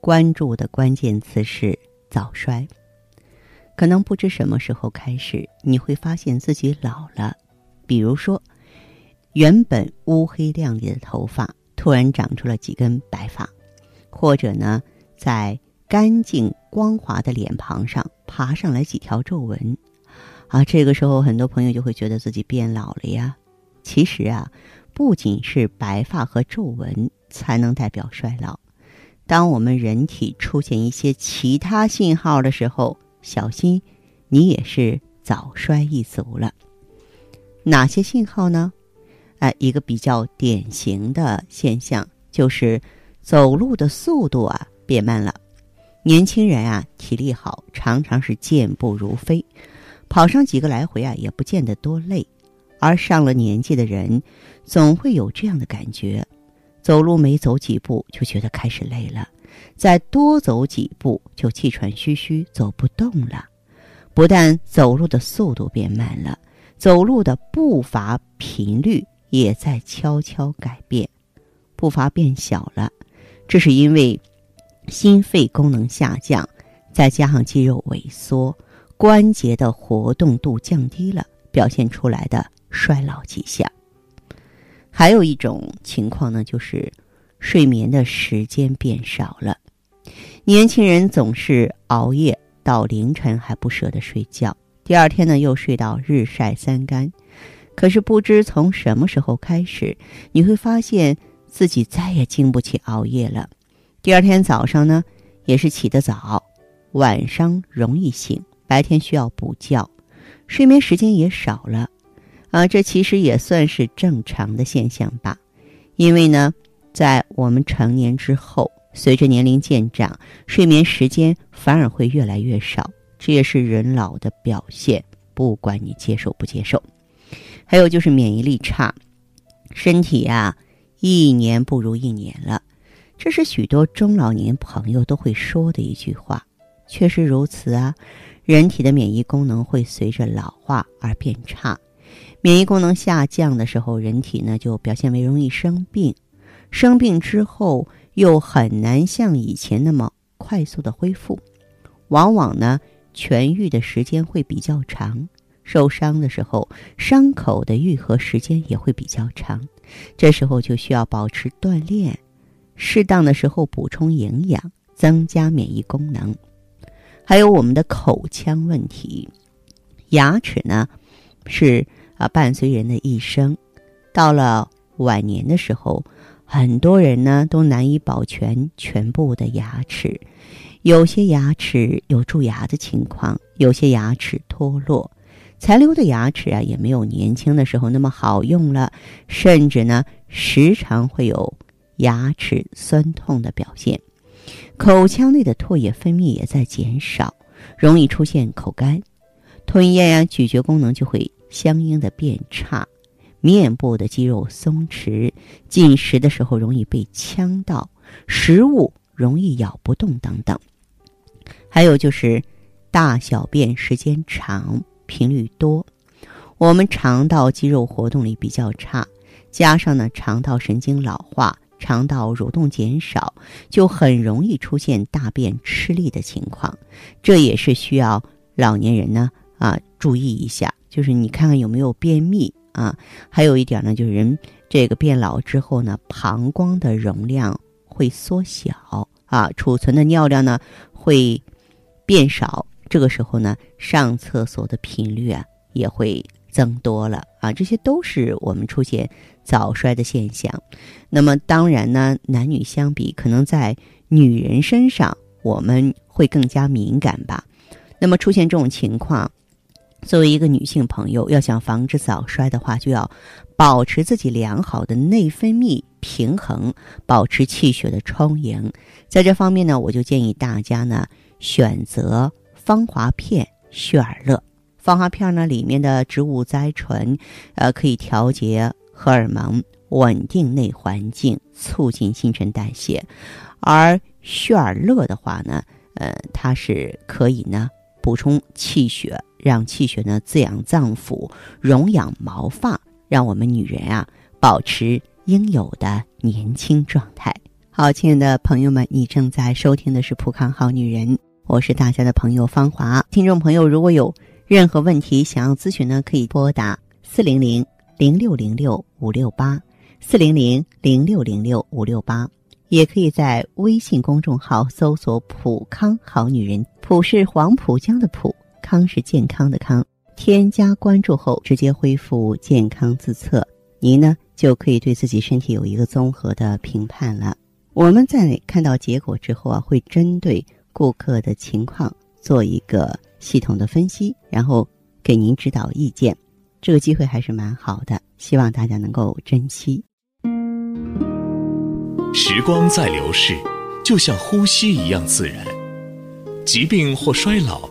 关注的关键词是早衰，可能不知什么时候开始，你会发现自己老了。比如说，原本乌黑亮丽的头发突然长出了几根白发，或者呢，在干净光滑的脸庞上爬上来几条皱纹。啊，这个时候很多朋友就会觉得自己变老了呀。其实啊，不仅是白发和皱纹才能代表衰老。当我们人体出现一些其他信号的时候，小心，你也是早衰一族了。哪些信号呢？哎，一个比较典型的现象就是走路的速度啊变慢了。年轻人啊体力好，常常是健步如飞，跑上几个来回啊也不见得多累。而上了年纪的人，总会有这样的感觉。走路没走几步就觉得开始累了，再多走几步就气喘吁吁，走不动了。不但走路的速度变慢了，走路的步伐频率也在悄悄改变，步伐变小了。这是因为心肺功能下降，再加上肌肉萎缩，关节的活动度降低了，表现出来的衰老迹象。还有一种情况呢，就是睡眠的时间变少了。年轻人总是熬夜到凌晨还不舍得睡觉，第二天呢又睡到日晒三竿。可是不知从什么时候开始，你会发现自己再也经不起熬夜了。第二天早上呢，也是起得早，晚上容易醒，白天需要补觉，睡眠时间也少了。啊，这其实也算是正常的现象吧，因为呢，在我们成年之后，随着年龄渐长，睡眠时间反而会越来越少，这也是人老的表现，不管你接受不接受。还有就是免疫力差，身体呀一年不如一年了，这是许多中老年朋友都会说的一句话，确实如此啊，人体的免疫功能会随着老化而变差。免疫功能下降的时候，人体呢就表现为容易生病，生病之后又很难像以前那么快速的恢复，往往呢痊愈的时间会比较长，受伤的时候伤口的愈合时间也会比较长，这时候就需要保持锻炼，适当的时候补充营养，增加免疫功能。还有我们的口腔问题，牙齿呢是。啊，伴随人的一生，到了晚年的时候，很多人呢都难以保全全部的牙齿，有些牙齿有蛀牙的情况，有些牙齿脱落，残留的牙齿啊也没有年轻的时候那么好用了，甚至呢时常会有牙齿酸痛的表现，口腔内的唾液分泌也在减少，容易出现口干，吞咽呀咀嚼功能就会。相应的变差，面部的肌肉松弛，进食的时候容易被呛到，食物容易咬不动等等。还有就是大小便时间长、频率多，我们肠道肌肉活动力比较差，加上呢肠道神经老化、肠道蠕动减少，就很容易出现大便吃力的情况。这也是需要老年人呢啊注意一下。就是你看看有没有便秘啊？还有一点呢，就是人这个变老之后呢，膀胱的容量会缩小啊，储存的尿量呢会变少。这个时候呢，上厕所的频率啊也会增多了啊。这些都是我们出现早衰的现象。那么当然呢，男女相比，可能在女人身上我们会更加敏感吧。那么出现这种情况。作为一个女性朋友，要想防止早衰的话，就要保持自己良好的内分泌平衡，保持气血的充盈。在这方面呢，我就建议大家呢，选择芳华片旭尔乐。芳华片呢，里面的植物甾醇，呃，可以调节荷尔蒙，稳定内环境，促进新陈代谢。而旭尔乐的话呢，呃，它是可以呢补充气血，让气血呢滋养脏腑，荣养毛发，让我们女人啊保持应有的年轻状态。好，亲爱的朋友们，你正在收听的是《浦康好女人》，我是大家的朋友芳华。听众朋友，如果有任何问题想要咨询呢，可以拨打四零零零六零六五六八四零零零六零六五六八，也可以在微信公众号搜索“浦康好女人”，浦是黄浦江的浦，康是健康的康。添加关注后，直接恢复健康自测，您呢就可以对自己身体有一个综合的评判了。我们在看到结果之后啊，会针对顾客的情况做一个系统的分析，然后给您指导意见。这个机会还是蛮好的，希望大家能够珍惜。时光在流逝，就像呼吸一样自然。疾病或衰老，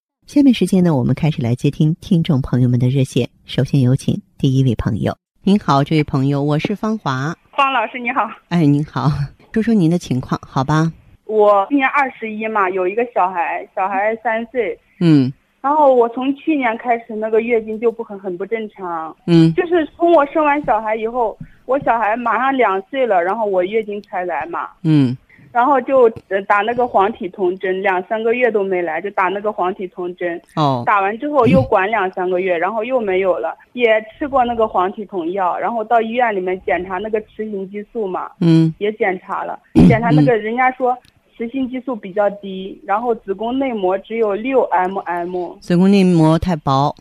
下面时间呢，我们开始来接听听众朋友们的热线。首先有请第一位朋友。您好，这位朋友，我是方华。方老师你好。哎，您好，说说您的情况，好吧？我今年二十一嘛，有一个小孩，小孩三岁。嗯。然后我从去年开始，那个月经就不很很不正常。嗯。就是从我生完小孩以后，我小孩马上两岁了，然后我月经才来嘛。嗯。然后就打那个黄体酮针，两三个月都没来，就打那个黄体酮针。哦。打完之后又管两三个月，然后又没有了。也吃过那个黄体酮药，然后到医院里面检查那个雌性激素嘛。嗯。也检查了，检查那个人家说雌性激素比较低，然后子宫内膜只有六 mm。子宫内膜太薄。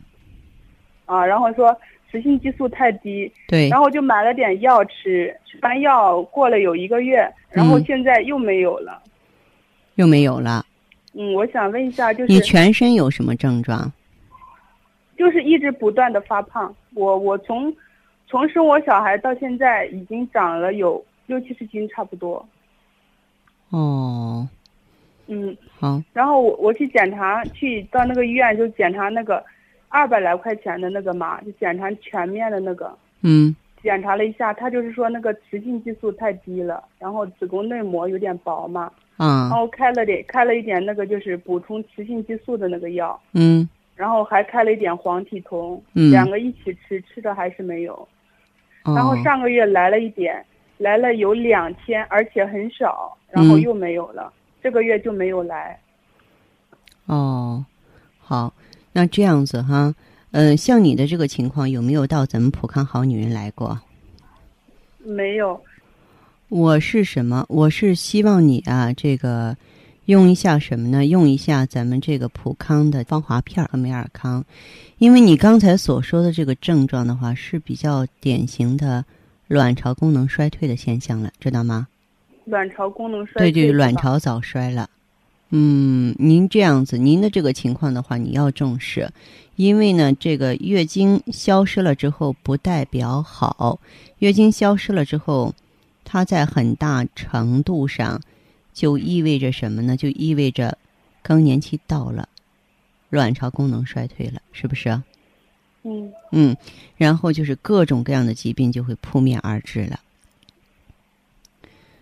啊，然后说。雌性激素太低，对，然后就买了点药吃，吃完药过了有一个月，然后现在又没有了，又没有了。嗯，我想问一下，就是你全身有什么症状？就是一直不断的发胖。我我从从生我小孩到现在已经长了有六七十斤差不多。哦。嗯。好。然后我我去检查，去到那个医院就检查那个。二百来块钱的那个嘛，就检查全面的那个。嗯。检查了一下，他就是说那个雌性激素太低了，然后子宫内膜有点薄嘛。嗯。然后开了点，开了一点那个就是补充雌性激素的那个药。嗯。然后还开了一点黄体酮。嗯。两个一起吃，吃的还是没有。哦。然后上个月来了一点，来了有两天，而且很少，然后又没有了。这个月就没有来。哦，好。那这样子哈，嗯，像你的这个情况，有没有到咱们普康好女人来过？没有。我是什么？我是希望你啊，这个用一下什么呢？用一下咱们这个普康的芳华片和美尔康，因为你刚才所说的这个症状的话，是比较典型的卵巢功能衰退的现象了，知道吗？卵巢功能衰退。对对，卵巢早衰了。嗯，您这样子，您的这个情况的话，你要重视，因为呢，这个月经消失了之后，不代表好。月经消失了之后，它在很大程度上就意味着什么呢？就意味着更年期到了，卵巢功能衰退了，是不是？嗯。嗯，然后就是各种各样的疾病就会扑面而至了。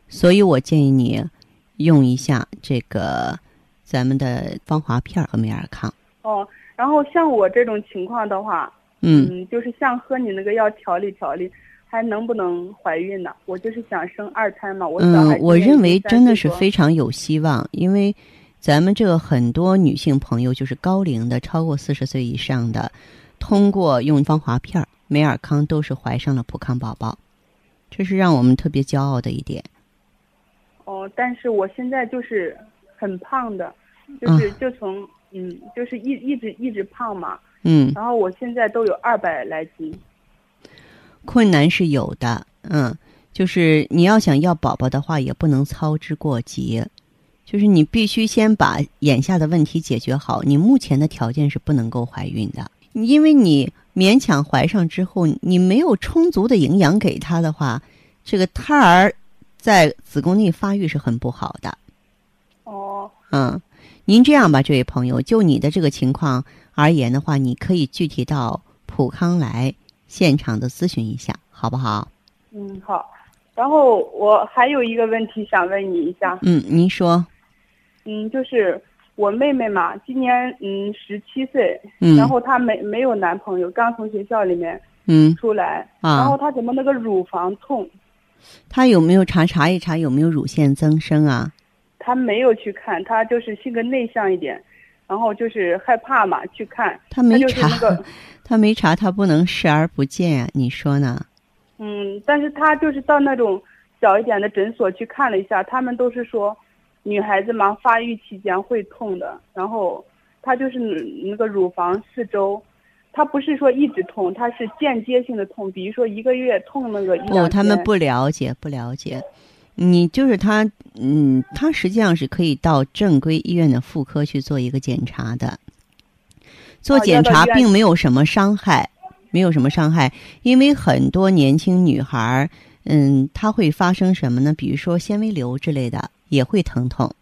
所以我建议你。用一下这个咱们的芳华片和美尔康。哦，然后像我这种情况的话，嗯，就是像喝你那个药调理调理，还能不能怀孕呢？我就是想生二胎嘛，我小孩嗯，我认为真的是非非常有希望，因为咱们这个很多女性朋友就是高龄的，超过四十岁以上的，通过用芳华片、美尔康都是怀上了普康宝宝，这是让我们特别骄傲的一点。哦，但是我现在就是很胖的，就是就从嗯，就是一一直一直胖嘛，嗯，然后我现在都有二百来斤。困难是有的，嗯，就是你要想要宝宝的话，也不能操之过急，就是你必须先把眼下的问题解决好。你目前的条件是不能够怀孕的，因为你勉强怀上之后，你没有充足的营养给他的话，这个胎儿在子宫内发育是很不好的。哦，嗯，您这样吧，这位朋友，就你的这个情况而言的话，你可以具体到普康来现场的咨询一下，好不好？嗯，好。然后我还有一个问题想问你一下。嗯，您说。嗯，就是我妹妹嘛，今年嗯十七岁，嗯，然后她没没有男朋友，刚从学校里面嗯出来，啊，然后她怎么那个乳房痛？她有没有查查一查有没有乳腺增生啊？他没有去看，他就是性格内向一点，然后就是害怕嘛，去看。他没查，那个、她没查，他不能视而不见啊，你说呢？嗯，但是他就是到那种小一点的诊所去看了一下，他们都是说，女孩子嘛发育期间会痛的，然后他就是那个乳房四周，她不是说一直痛，他是间接性的痛，比如说一个月痛那个一不，他们不了解，不了解。你就是他，嗯，他实际上是可以到正规医院的妇科去做一个检查的。做检查并没有什么伤害，没有什么伤害，因为很多年轻女孩，嗯，她会发生什么呢？比如说纤维瘤之类的，也会疼痛。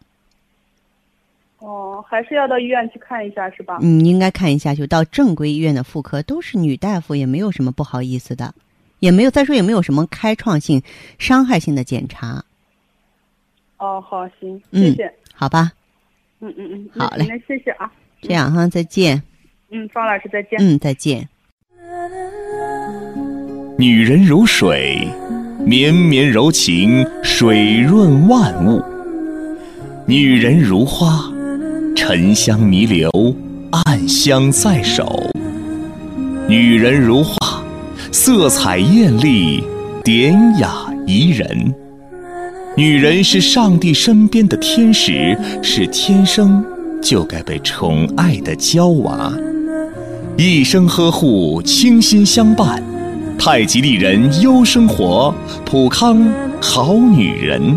哦，还是要到医院去看一下，是吧？嗯，应该看一下，就到正规医院的妇科，都是女大夫，也没有什么不好意思的，也没有再说也没有什么开创性、伤害性的检查。哦，好，行，谢谢，好吧。嗯嗯嗯，好嘞，那谢谢啊。这样哈，再见。嗯，方老师再见。嗯，再见。女人如水，绵绵柔情，水润万物；女人如花，沉香弥留，暗香在手；女人如画，色彩艳丽，典雅宜人。女人是上帝身边的天使，是天生就该被宠爱的娇娃，一生呵护，倾心相伴。太极丽人优生活，普康好女人。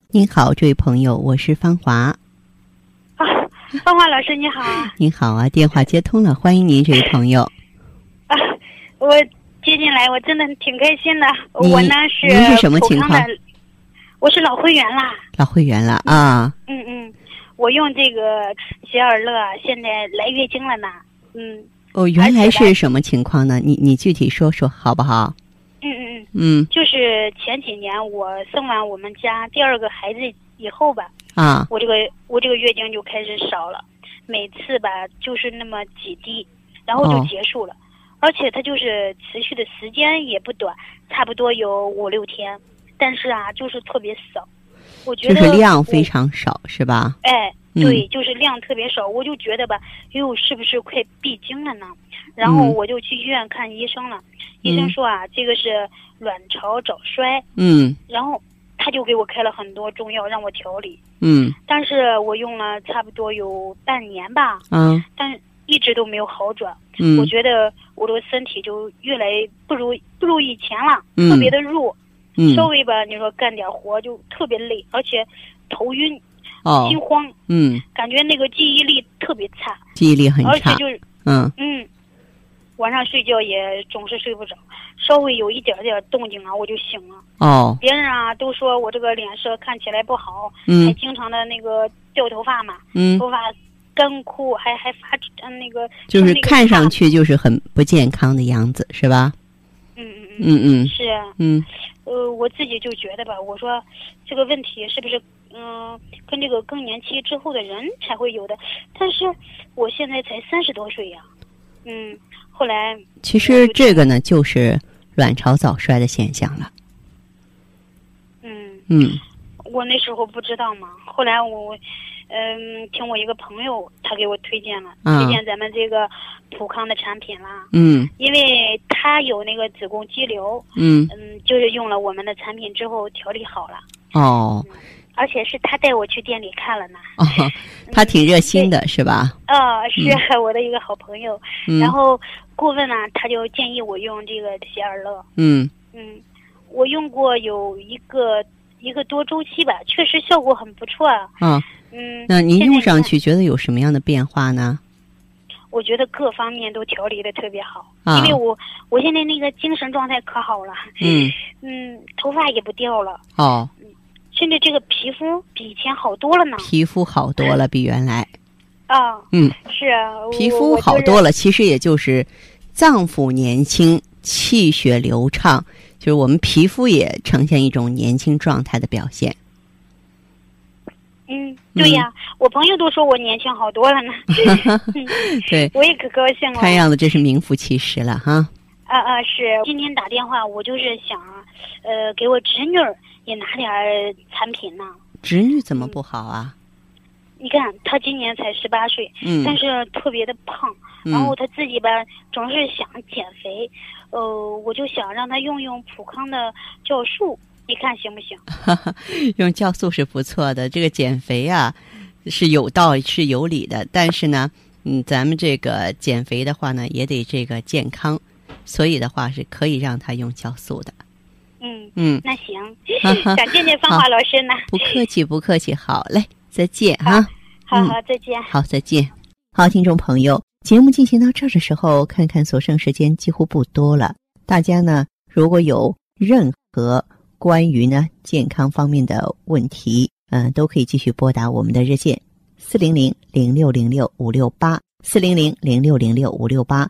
您好，这位朋友，我是芳华。啊，芳华老师你好。您好啊，电话接通了，欢迎您，这位朋友。啊，我接进来，我真的挺开心的。我呢是您是什么情况？我是老会员啦。老会员了啊。嗯嗯，我用这个喜尔乐，现在来月经了呢。嗯。哦，原来是什么情况呢？你你具体说说好不好？嗯就是前几年我生完我们家第二个孩子以后吧，啊，我这个我这个月经就开始少了，每次吧就是那么几滴，然后就结束了，哦、而且它就是持续的时间也不短，差不多有五六天，但是啊就是特别少，我觉得就是量非常少是吧？哎。对，就是量特别少，我就觉得吧，哟，是不是快闭经了呢？然后我就去医院看医生了，嗯、医生说啊，这个是卵巢早衰。嗯。然后他就给我开了很多中药让我调理。嗯。但是我用了差不多有半年吧。嗯。但一直都没有好转。嗯。我觉得我的身体就越来不如不如以前了，嗯、特别的弱。嗯稍微吧，你说干点活就特别累，而且头晕、哦心慌，嗯，感觉那个记忆力特别差，记忆力很差，而且就是嗯嗯，晚上睡觉也总是睡不着，稍微有一点点动静啊，我就醒了。哦别人啊都说我这个脸色看起来不好，还嗯经常的那个掉头发嘛，嗯，头发干枯，还还发嗯那个就是看上去就是很不健康的样子，是吧？嗯嗯嗯嗯嗯是啊，嗯呃，我自己就觉得吧，我说这个问题是不是嗯、跟这个更年期之后的人才会有的？但是我现在才三十多岁呀，嗯，后来其实这个呢，就是卵巢早衰的现象了。嗯。嗯。我那时候不知道嘛，后来我，嗯，听我一个朋友他给我推荐了，啊。推荐咱们这个普康的产品啦，嗯。因为他有那个子宫肌瘤，嗯，嗯，就是用了我们的产品之后调理好了，哦而且是他带我去店里看了呢。哦，他挺热心的，是吧？啊、是 我的一个好朋友，嗯。然后顾问呢，他就建议我用这个喜尔乐，嗯。嗯，我用过有一个一个多周期吧，确实效果很不错啊，啊，嗯。那您用上去觉得有什么样的变化呢？我觉得各方面都调理的特别好，啊。因为我我现在那个精神状态可好了，嗯。嗯，头发也不掉了，哦，甚至这个皮肤比以前好多了呢。皮肤好多了，比原来。啊，嗯，是啊，皮肤好多了。了，其实也就是脏腑年轻、气血流畅，就是我们皮肤也呈现一种年轻状态的表现。嗯，对呀，我朋友都说我年轻好多了呢，嗯 对，我也可高兴了。看样子这是名副其实了哈。啊啊，是今天打电话，我就是想，呃，给我侄女儿也拿点儿产品呢。侄女怎么不好啊？你看，她今年才十八岁，嗯但是特别的胖，嗯然后她自己吧总是想减肥，呃，我就想让她用用普康的酵素，你看行不行？用酵素是不错的，这个减肥啊是有道是有理的，但是呢，嗯，咱们这个减肥的话呢，也得这个健康，所以的话是可以让她用酵素的。嗯，嗯，那行哈哈，想见见芳华老师呢。不客气，不客气。好嘞，再见哈。嗯好好，再见。好，再见。好，听众朋友，节目进行到这儿的时候，看看所剩时间几乎不多了。大家呢，如果有任何关于呢健康方面的问题，嗯、都可以继续拨打我们的热线四零零零六零六五六八四零零零六零六五六八，